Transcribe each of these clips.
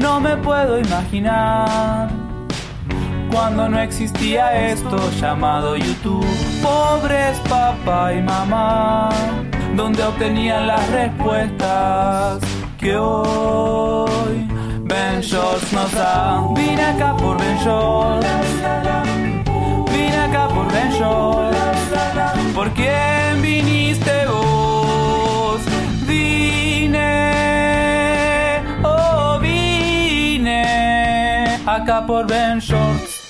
No me puedo imaginar cuando no existía esto llamado YouTube. Pobres papá y mamá, donde obtenían las respuestas que hoy Ben Shorts nos da. Vine acá por Ben Shorts. Vine acá por Ben Shorts. ¿Por quién viniste acá por Ben Shorts.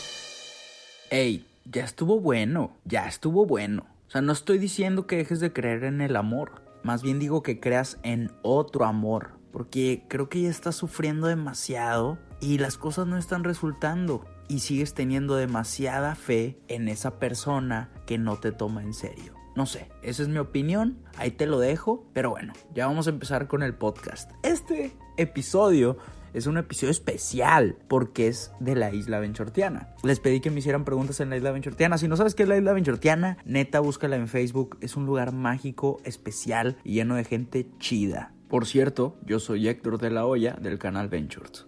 Ey, ya estuvo bueno, ya estuvo bueno. O sea, no estoy diciendo que dejes de creer en el amor. Más bien digo que creas en otro amor. Porque creo que ya estás sufriendo demasiado y las cosas no están resultando. Y sigues teniendo demasiada fe en esa persona que no te toma en serio. No sé, esa es mi opinión, ahí te lo dejo, pero bueno, ya vamos a empezar con el podcast. Este episodio es un episodio especial porque es de la isla Benchortiana. Les pedí que me hicieran preguntas en la isla Benchortiana. Si no sabes qué es la isla Benchortiana, neta, búscala en Facebook. Es un lugar mágico, especial y lleno de gente chida. Por cierto, yo soy Héctor de la Hoya del canal Ventures.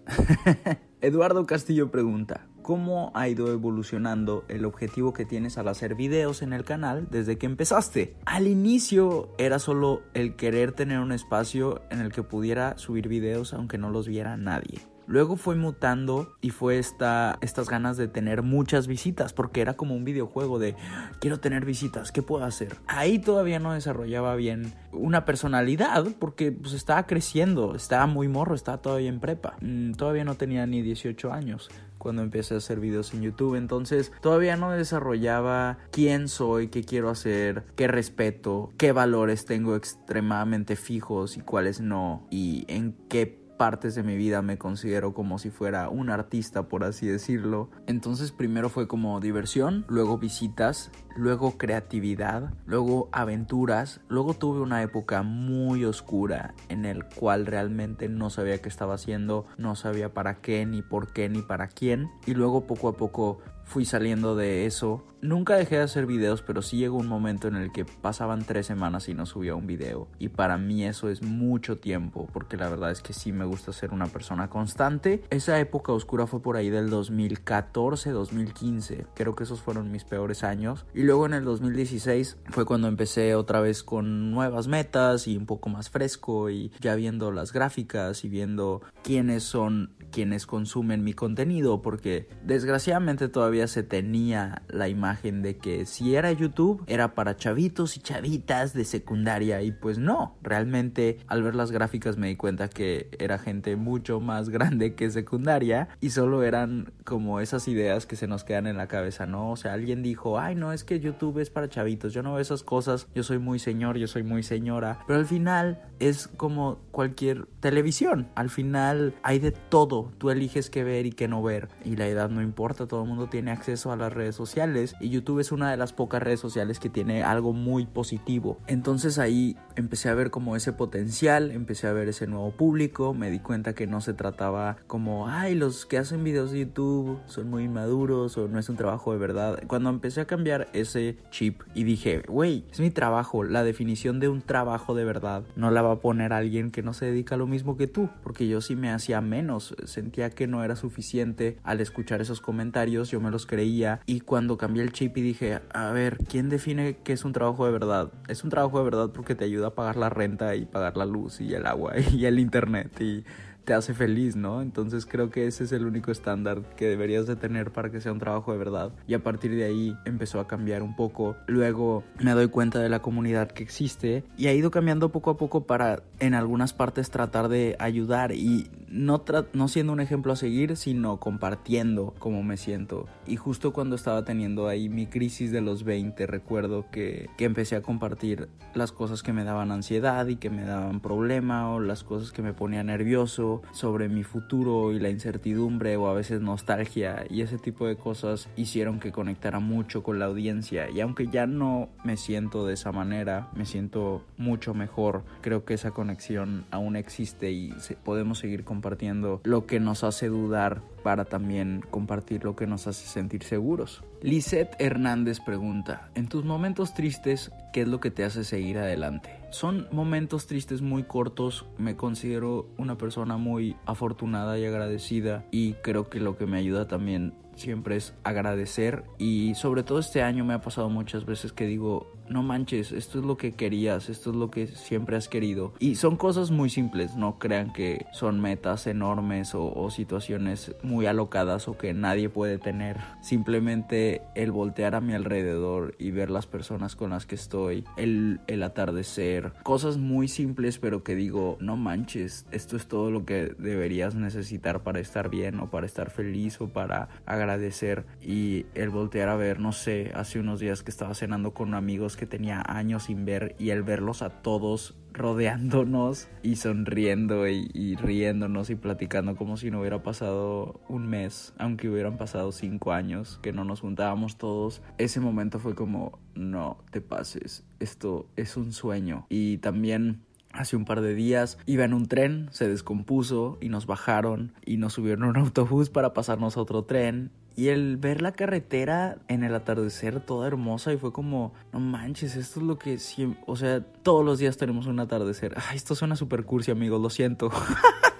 Eduardo Castillo pregunta, ¿cómo ha ido evolucionando el objetivo que tienes al hacer videos en el canal desde que empezaste? Al inicio era solo el querer tener un espacio en el que pudiera subir videos aunque no los viera nadie. Luego fue mutando y fue esta, estas ganas de tener muchas visitas, porque era como un videojuego de quiero tener visitas, ¿qué puedo hacer? Ahí todavía no desarrollaba bien una personalidad, porque pues estaba creciendo, estaba muy morro, estaba todavía en prepa. Mm, todavía no tenía ni 18 años cuando empecé a hacer videos en YouTube. Entonces todavía no desarrollaba quién soy, qué quiero hacer, qué respeto, qué valores tengo extremadamente fijos y cuáles no, y en qué partes de mi vida me considero como si fuera un artista, por así decirlo. Entonces primero fue como diversión, luego visitas, luego creatividad, luego aventuras, luego tuve una época muy oscura en el cual realmente no sabía qué estaba haciendo, no sabía para qué, ni por qué, ni para quién. Y luego poco a poco fui saliendo de eso. Nunca dejé de hacer videos, pero sí llegó un momento en el que pasaban tres semanas y no subía un video. Y para mí eso es mucho tiempo, porque la verdad es que sí me gusta ser una persona constante. Esa época oscura fue por ahí del 2014-2015. Creo que esos fueron mis peores años. Y luego en el 2016 fue cuando empecé otra vez con nuevas metas y un poco más fresco y ya viendo las gráficas y viendo quiénes son quienes consumen mi contenido, porque desgraciadamente todavía se tenía la imagen de que si era YouTube era para chavitos y chavitas de secundaria y pues no, realmente al ver las gráficas me di cuenta que era gente mucho más grande que secundaria y solo eran como esas ideas que se nos quedan en la cabeza, ¿no? O sea, alguien dijo, ay no, es que YouTube es para chavitos, yo no veo esas cosas, yo soy muy señor, yo soy muy señora, pero al final es como cualquier televisión, al final hay de todo tú eliges qué ver y qué no ver. Y la edad no importa, todo el mundo tiene acceso a las redes sociales. Y YouTube es una de las pocas redes sociales que tiene algo muy positivo. Entonces ahí empecé a ver como ese potencial, empecé a ver ese nuevo público. Me di cuenta que no se trataba como, ay, los que hacen videos de YouTube son muy inmaduros o no es un trabajo de verdad. Cuando empecé a cambiar ese chip y dije, güey, es mi trabajo. La definición de un trabajo de verdad no la va a poner alguien que no se dedica a lo mismo que tú. Porque yo sí me hacía menos sentía que no era suficiente al escuchar esos comentarios, yo los creía y cuando cambié el chip y dije, a ver, ¿quién define que es un trabajo de verdad? Es un trabajo de verdad porque te ayuda a pagar la renta y pagar la luz y el agua y el internet y te hace feliz, ¿no? Entonces creo que ese es el único estándar que deberías de tener para que sea un trabajo de verdad. Y a partir de ahí empezó a cambiar un poco. Luego me doy cuenta de la comunidad que existe y ha ido cambiando poco a poco para en algunas partes tratar de ayudar y no, no siendo un ejemplo a seguir, sino compartiendo cómo me siento. Y justo cuando estaba teniendo ahí mi crisis de los 20, recuerdo que, que empecé a compartir las cosas que me daban ansiedad y que me daban problema o las cosas que me ponía nervioso sobre mi futuro y la incertidumbre o a veces nostalgia y ese tipo de cosas hicieron que conectara mucho con la audiencia y aunque ya no me siento de esa manera, me siento mucho mejor, creo que esa conexión aún existe y podemos seguir compartiendo lo que nos hace dudar para también compartir lo que nos hace sentir seguros. Lisette Hernández pregunta, en tus momentos tristes, ¿qué es lo que te hace seguir adelante? Son momentos tristes muy cortos, me considero una persona muy afortunada y agradecida y creo que lo que me ayuda también siempre es agradecer y sobre todo este año me ha pasado muchas veces que digo, no manches, esto es lo que querías, esto es lo que siempre has querido. Y son cosas muy simples, no crean que son metas enormes o, situaciones muy alocadas o que nadie puede tener. Simplemente el voltear a mi alrededor y ver las personas con las que estoy, el, el atardecer, cosas muy simples pero que digo, no manches, esto es todo lo que deberías necesitar para estar bien o para estar feliz o para agradecer. Y el voltear a ver, no sé, hace unos días que estaba cenando con amigos que tenía años sin ver y el verlos a todos rodeándonos y sonriendo y, riéndonos y platicando como si no hubiera pasado un mes, aunque hubieran pasado cinco años que no nos juntábamos todos, ese momento fue como, no te pases, esto es un sueño. Y también Hace un par de días iba en un tren, se descompuso y nos bajaron y nos subieron a un autobús para pasarnos a otro tren y el ver la carretera en el atardecer toda hermosa y fue como, no manches, esto es lo que siempre, o sea, todos los días tenemos un atardecer. Ay, esto suena super cursi, amigos, lo siento.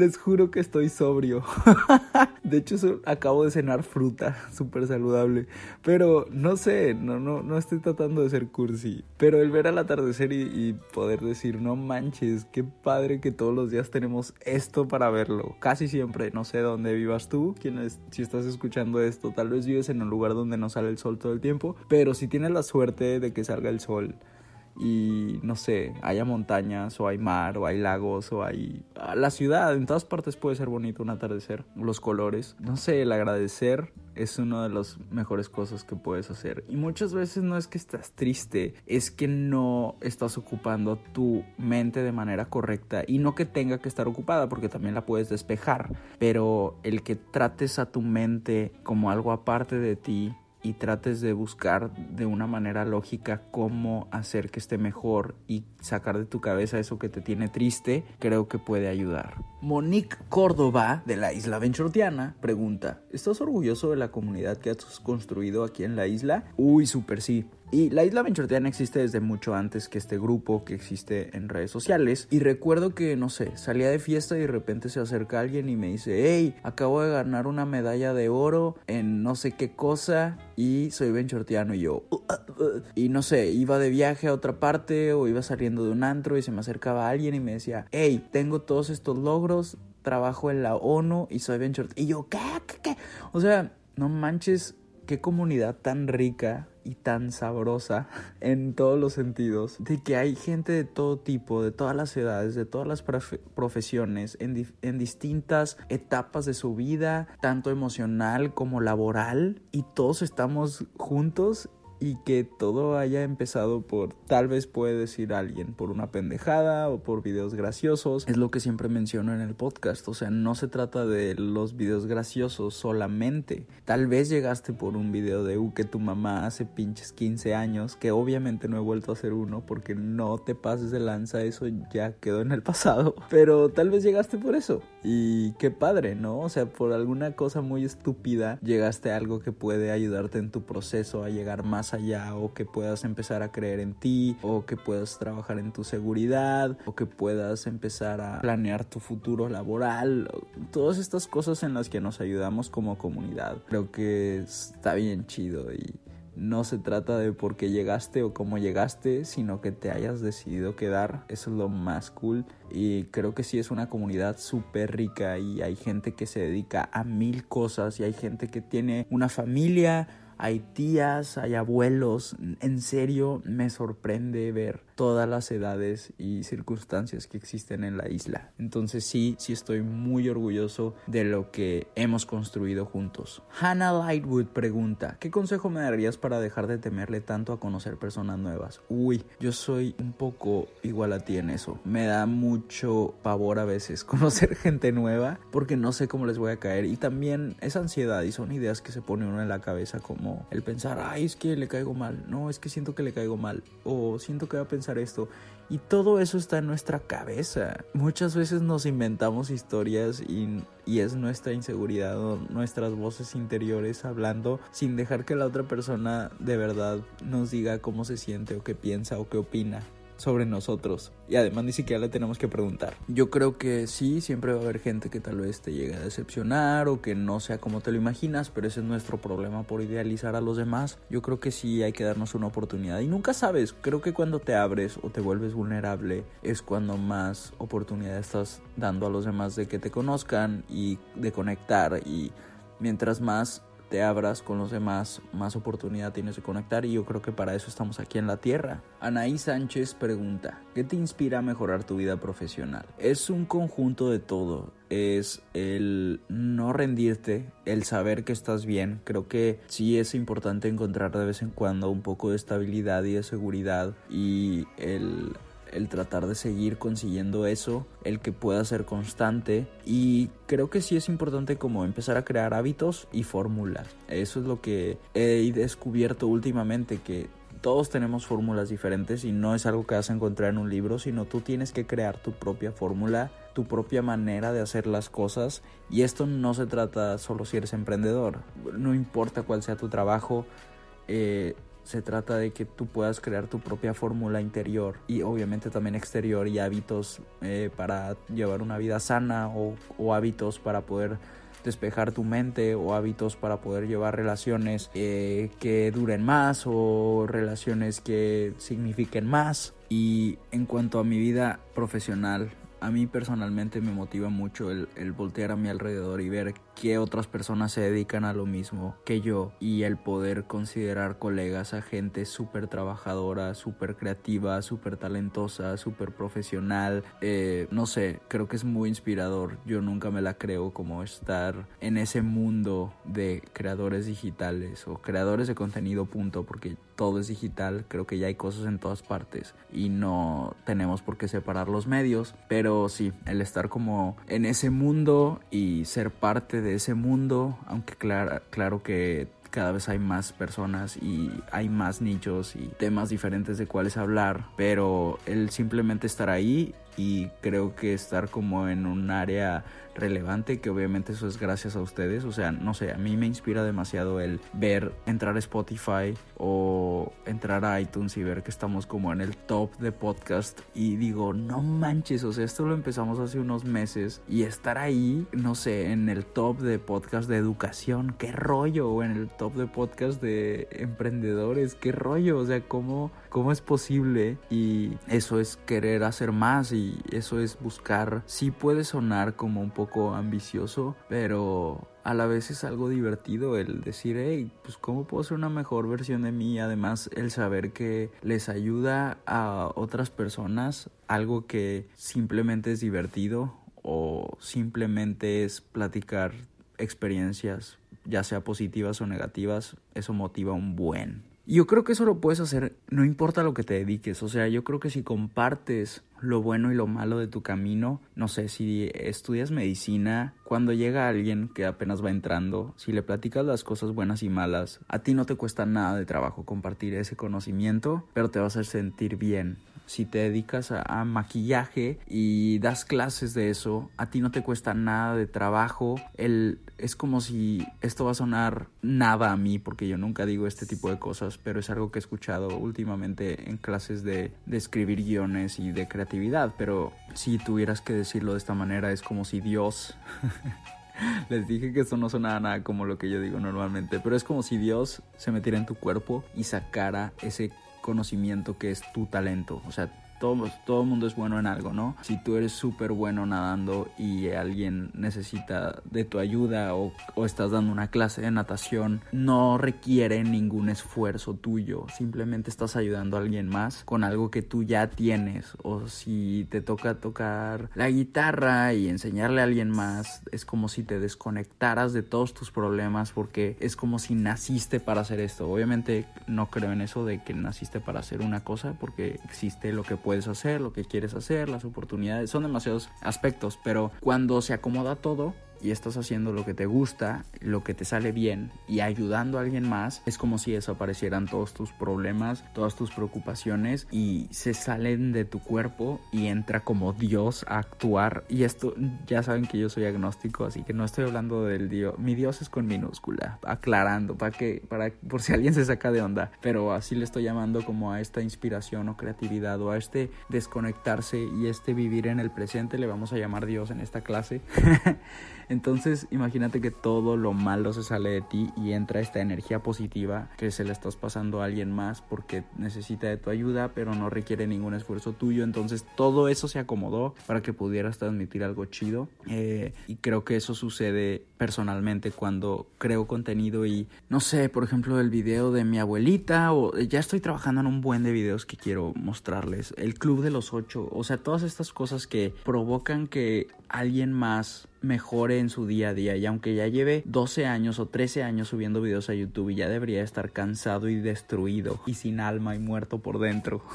Les juro que estoy sobrio. de hecho, acabo de cenar fruta, súper saludable. Pero no sé, no, no, no estoy tratando de ser cursi. Pero el ver al atardecer y, poder decir, no manches, qué padre que todos los días tenemos esto para verlo. Casi siempre, no sé dónde vivas tú, si estás escuchando esto, tal vez vives en un lugar donde no sale el sol todo el tiempo. Pero si tienes la suerte de que salga el sol y no sé, haya montañas o hay mar o hay lagos o hay la ciudad, en todas partes puede ser bonito un atardecer, los colores, no sé, el agradecer es una de las mejores cosas que puedes hacer. Y muchas veces no es que estás triste, es que no estás ocupando tu mente de manera correcta y no que tenga que estar ocupada porque también la puedes despejar, pero el que trates a tu mente como algo aparte de ti y trates de buscar de una manera lógica cómo hacer que esté mejor y sacar de tu cabeza eso que te tiene triste, creo que puede ayudar. Monique Córdoba, de la isla Benchortiana, pregunta, ¿estás orgulloso de la comunidad que has construido aquí en la isla? Uy, súper sí. Y la isla Benchortiana existe desde mucho antes que este grupo que existe en redes sociales. Y recuerdo que, no sé, salía de fiesta y de repente se acerca alguien y me dice, hey, acabo de ganar una medalla de oro en no sé qué cosa y soy Benchortiano. Y yo, uh, uh, uh". y no sé, iba de viaje a otra parte o iba saliendo de un antro y se me acercaba alguien y me decía, hey, tengo todos estos logros, trabajo en la ONU y soy Benchortiano. Y yo, ¿qué? ¿Qué? ¿Qué? O sea, no manches, qué comunidad tan rica y tan sabrosa en todos los sentidos, de que hay gente de todo tipo, de todas las edades, de todas las profesiones, en, en distintas etapas de su vida, tanto emocional como laboral, y todos estamos juntos y que todo haya empezado por tal vez puede decir alguien por una pendejada o por videos graciosos es lo que siempre menciono en el podcast. O sea no se trata de los videos graciosos solamente. Tal vez llegaste por un video de U que tu mamá hace pinches 15 años que obviamente no he vuelto a hacer uno porque no te pases de lanza eso ya quedó en el pasado. Pero tal vez llegaste por eso. Y qué padre no o sea por alguna cosa muy estúpida llegaste a algo que puede ayudarte en tu proceso a llegar más allá o que puedas empezar a creer en ti o que puedas trabajar en tu seguridad o que puedas empezar a planear tu futuro laboral. Todas estas cosas en las que nos ayudamos como comunidad. Creo que está bien chido y no se trata de por qué llegaste o cómo llegaste, sino que te hayas decidido quedar. Eso es lo más cool. Y creo que sí es una comunidad súper rica y hay gente que se dedica a mil cosas y hay gente que tiene una familia hay tías, hay abuelos. En serio, me sorprende ver todas las edades y circunstancias que existen en la isla. Entonces sí, sí estoy muy orgulloso de lo que hemos construido juntos. Hannah Lightwood pregunta, ¿qué consejo me darías para dejar de temerle tanto a conocer personas nuevas? Uy, yo soy un poco igual a ti en eso. Me da mucho pavor a veces conocer gente nueva porque no sé cómo les voy a caer y también es ansiedad y son ideas que se pone uno en la cabeza como el pensar, ay, es que le caigo mal, no, es que siento que le caigo mal o siento que va a pensar esto. Y todo eso está en nuestra cabeza. Muchas veces nos inventamos historias y, y, es nuestra inseguridad o nuestras voces interiores hablando sin dejar que la otra persona de verdad nos diga cómo se siente o qué piensa o qué opina sobre nosotros. Y además ni siquiera le tenemos que preguntar. Yo creo que sí, siempre va a haber gente que tal vez te llegue a decepcionar o que no sea como te lo imaginas, pero ese es nuestro problema por idealizar a los demás. Yo creo que sí hay que darnos una oportunidad. Y nunca sabes, creo que cuando te abres o te vuelves vulnerable es cuando más oportunidad estás dando a los demás de que te conozcan y de conectar. Y mientras más te abras con los demás, más oportunidad tienes de conectar y yo creo que para eso estamos aquí en la Tierra. Anaí Sánchez pregunta, ¿qué te inspira a mejorar tu vida profesional? Es un conjunto de todo. Es el no rendirte, el saber que estás bien. Creo que sí es importante encontrar de vez en cuando un poco de estabilidad y de seguridad y el el tratar de seguir consiguiendo eso, el que pueda ser constante y creo que sí es importante como empezar a crear hábitos y fórmulas. Eso es lo que he descubierto últimamente que todos tenemos fórmulas diferentes y no es algo que vas a encontrar en un libro, sino tú tienes que crear tu propia fórmula, tu propia manera de hacer las cosas y esto no se trata solo si eres emprendedor, no importa cuál sea tu trabajo, eh, se trata de que tú puedas crear tu propia fórmula interior y obviamente también exterior y hábitos eh, para llevar una vida sana o, hábitos para poder despejar tu mente o hábitos para poder llevar relaciones eh, que duren más o relaciones que signifiquen más. Y en cuanto a mi vida profesional, a mí personalmente me motiva mucho el, voltear a mi alrededor y ver que otras personas se dedican a lo mismo que yo y el poder considerar colegas a gente súper trabajadora, súper creativa, súper talentosa, súper profesional. Eh, no sé, creo que es muy inspirador. Yo nunca me la creo como estar en ese mundo de creadores digitales o creadores de contenido punto porque todo es digital, creo que ya hay cosas en todas partes y no tenemos por qué separar los medios, pero sí, el estar como en ese mundo y ser parte de ese mundo, aunque claro, claro que cada vez hay más personas y hay más nichos y temas diferentes de cuáles hablar, pero el simplemente estar ahí y creo que estar como en un área relevante, que obviamente eso es gracias a ustedes. O sea, no sé, a mí me inspira demasiado el ver, entrar a Spotify o entrar a iTunes y ver que estamos como en el top de podcast y digo, no manches, o sea, esto lo empezamos hace unos meses y estar ahí, no sé, en el top de podcast de educación, qué rollo, o en el top de podcast de emprendedores, qué rollo, o sea, cómo, cómo es posible y eso es querer hacer más y eso es buscar, sí puede sonar como un poco ambicioso, pero a la vez es algo divertido el decir, hey, pues cómo puedo ser una mejor versión de mí. Además, el saber que les ayuda a otras personas, algo que simplemente es divertido o simplemente es platicar experiencias, ya sea positivas o negativas, eso motiva un buen. Y yo creo que eso lo puedes hacer, no importa lo que te dediques. O sea, yo creo que si compartes lo bueno y lo malo de tu camino. No sé, si estudias medicina, cuando llega alguien que apenas va entrando, si le platicas las cosas buenas y malas, a ti no te cuesta nada de trabajo compartir ese conocimiento, pero te vas a sentir bien si te dedicas a, maquillaje y das clases de eso, a ti no te cuesta nada de trabajo. El, es como si esto va a sonar nada a mí, porque yo nunca digo este tipo de cosas, pero es algo que he escuchado últimamente en clases de, escribir guiones y de creatividad. Pero si tuvieras que decirlo de esta manera, es como si Dios Les dije que eso no sonaba nada como lo que yo digo normalmente, pero es como si Dios se metiera en tu cuerpo y sacara ese conocimiento que es tu talento. O sea, todo, todo el mundo es bueno en algo, ¿no? Si tú eres súper bueno nadando y alguien necesita de tu ayuda o, o, estás dando una clase de natación, no requiere ningún esfuerzo tuyo, simplemente estás ayudando a alguien más con algo que tú ya tienes. O si te toca tocar la guitarra y enseñarle a alguien más, es como si te desconectaras de todos tus problemas porque es como si naciste para hacer esto. Obviamente no creo en eso de que naciste para hacer una cosa porque existe lo que puede puedes hacer, lo que quieres hacer, las oportunidades, son demasiados aspectos, pero cuando se acomoda todo, y estás haciendo lo que te gusta, lo que te sale bien y ayudando a alguien más, es como si desaparecieran todos tus problemas, todas tus preocupaciones y se salen de tu cuerpo y entra como Dios a actuar. Y esto ya saben que yo soy agnóstico, así que no estoy hablando del Dios. Mi Dios es con minúscula, aclarando para que para por si alguien se saca de onda, pero así le estoy llamando como a esta inspiración o creatividad o a este desconectarse y este vivir en el presente, le vamos a llamar Dios en esta clase. Entonces imagínate que todo lo malo se sale de ti y entra esta energía positiva que se la estás pasando a alguien más porque necesita de tu ayuda pero no requiere ningún esfuerzo tuyo. Entonces todo eso se acomodó para que pudieras transmitir algo chido. Eh, y creo que eso sucede personalmente cuando creo contenido y no sé, por ejemplo el video de mi abuelita o ya estoy trabajando en un buen de videos que quiero mostrarles. El Club de los Ocho. O sea, todas estas cosas que provocan que alguien más mejore en su día a día. Y aunque ya lleve 12 años o 13 años subiendo videos a YouTube y ya debería estar cansado y destruido y sin alma y muerto por dentro.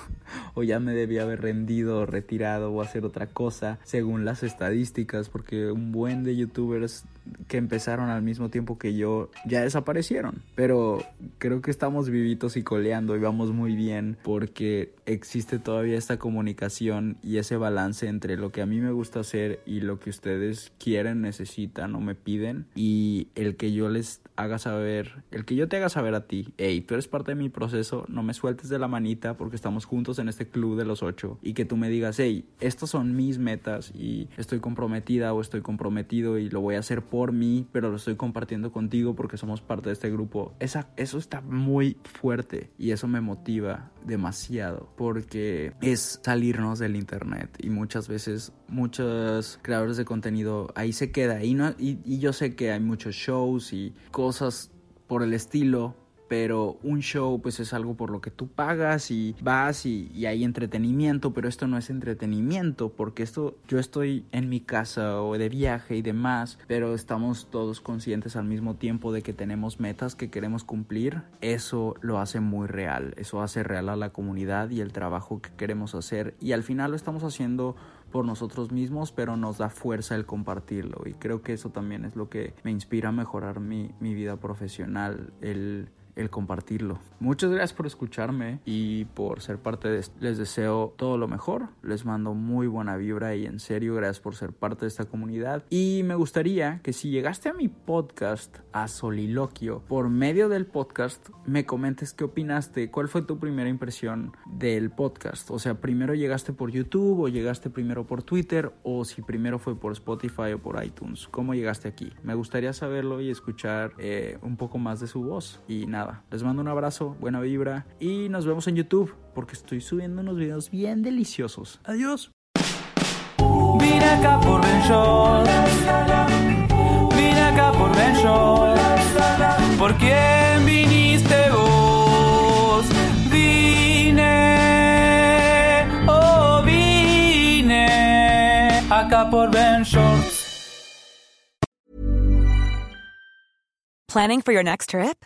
O ya me debía haber rendido, retirado o hacer otra cosa según las estadísticas porque un buen de youtubers que empezaron al mismo tiempo que yo ya desaparecieron. Pero creo que estamos vivitos y coleando y vamos muy bien porque existe todavía esta comunicación y ese balance entre lo que a mí me gusta hacer y lo que ustedes quieren, necesitan o me piden. Y el que yo les haga saber, el que yo te haga saber a ti, hey, tú eres parte de mi proceso, no me sueltes de la manita porque estamos juntos en este club de los ocho y que tú me digas, hey, estas son mis metas y estoy comprometida o estoy comprometido y lo voy a hacer por mí, pero lo estoy compartiendo contigo porque somos parte de este grupo. Esa, eso está muy fuerte y eso me motiva demasiado porque es salirnos del internet y muchas veces muchos creadores de contenido ahí se queda y, no, y, y yo sé que hay muchos shows y cosas por el estilo pero un show pues es algo por lo que tú pagas y vas y, y, hay entretenimiento, pero esto no es entretenimiento porque esto yo estoy en mi casa o de viaje y demás, pero estamos todos conscientes al mismo tiempo de que tenemos metas que queremos cumplir, eso lo hace muy real, eso hace real a la comunidad y el trabajo que queremos hacer. Y al final lo estamos haciendo por nosotros mismos, pero nos da fuerza el compartirlo. Y creo que eso también es lo que me inspira a mejorar mi, mi vida profesional, el el compartirlo. Muchas gracias por escucharme y por ser parte de esto. Les deseo todo lo mejor. Les mando muy buena vibra y en serio gracias por ser parte de esta comunidad. Y me gustaría que si llegaste a mi podcast, a Soliloquio, por medio del podcast, me comentes qué opinaste, cuál fue tu primera impresión del podcast. O sea, primero llegaste por YouTube o llegaste primero por Twitter o si primero fue por Spotify o por iTunes. ¿Cómo llegaste aquí? Me gustaría saberlo y escuchar eh, un poco más de su voz. Y nada, les mando un abrazo, buena vibra y nos vemos en YouTube porque estoy subiendo unos videos bien deliciosos. Adiós. Vine acá por Ben Shorts. Vine acá por Ben Shorts. ¿Por quién viniste vos? Vine, oh vine acá por Ben Shorts. Planning for your next trip?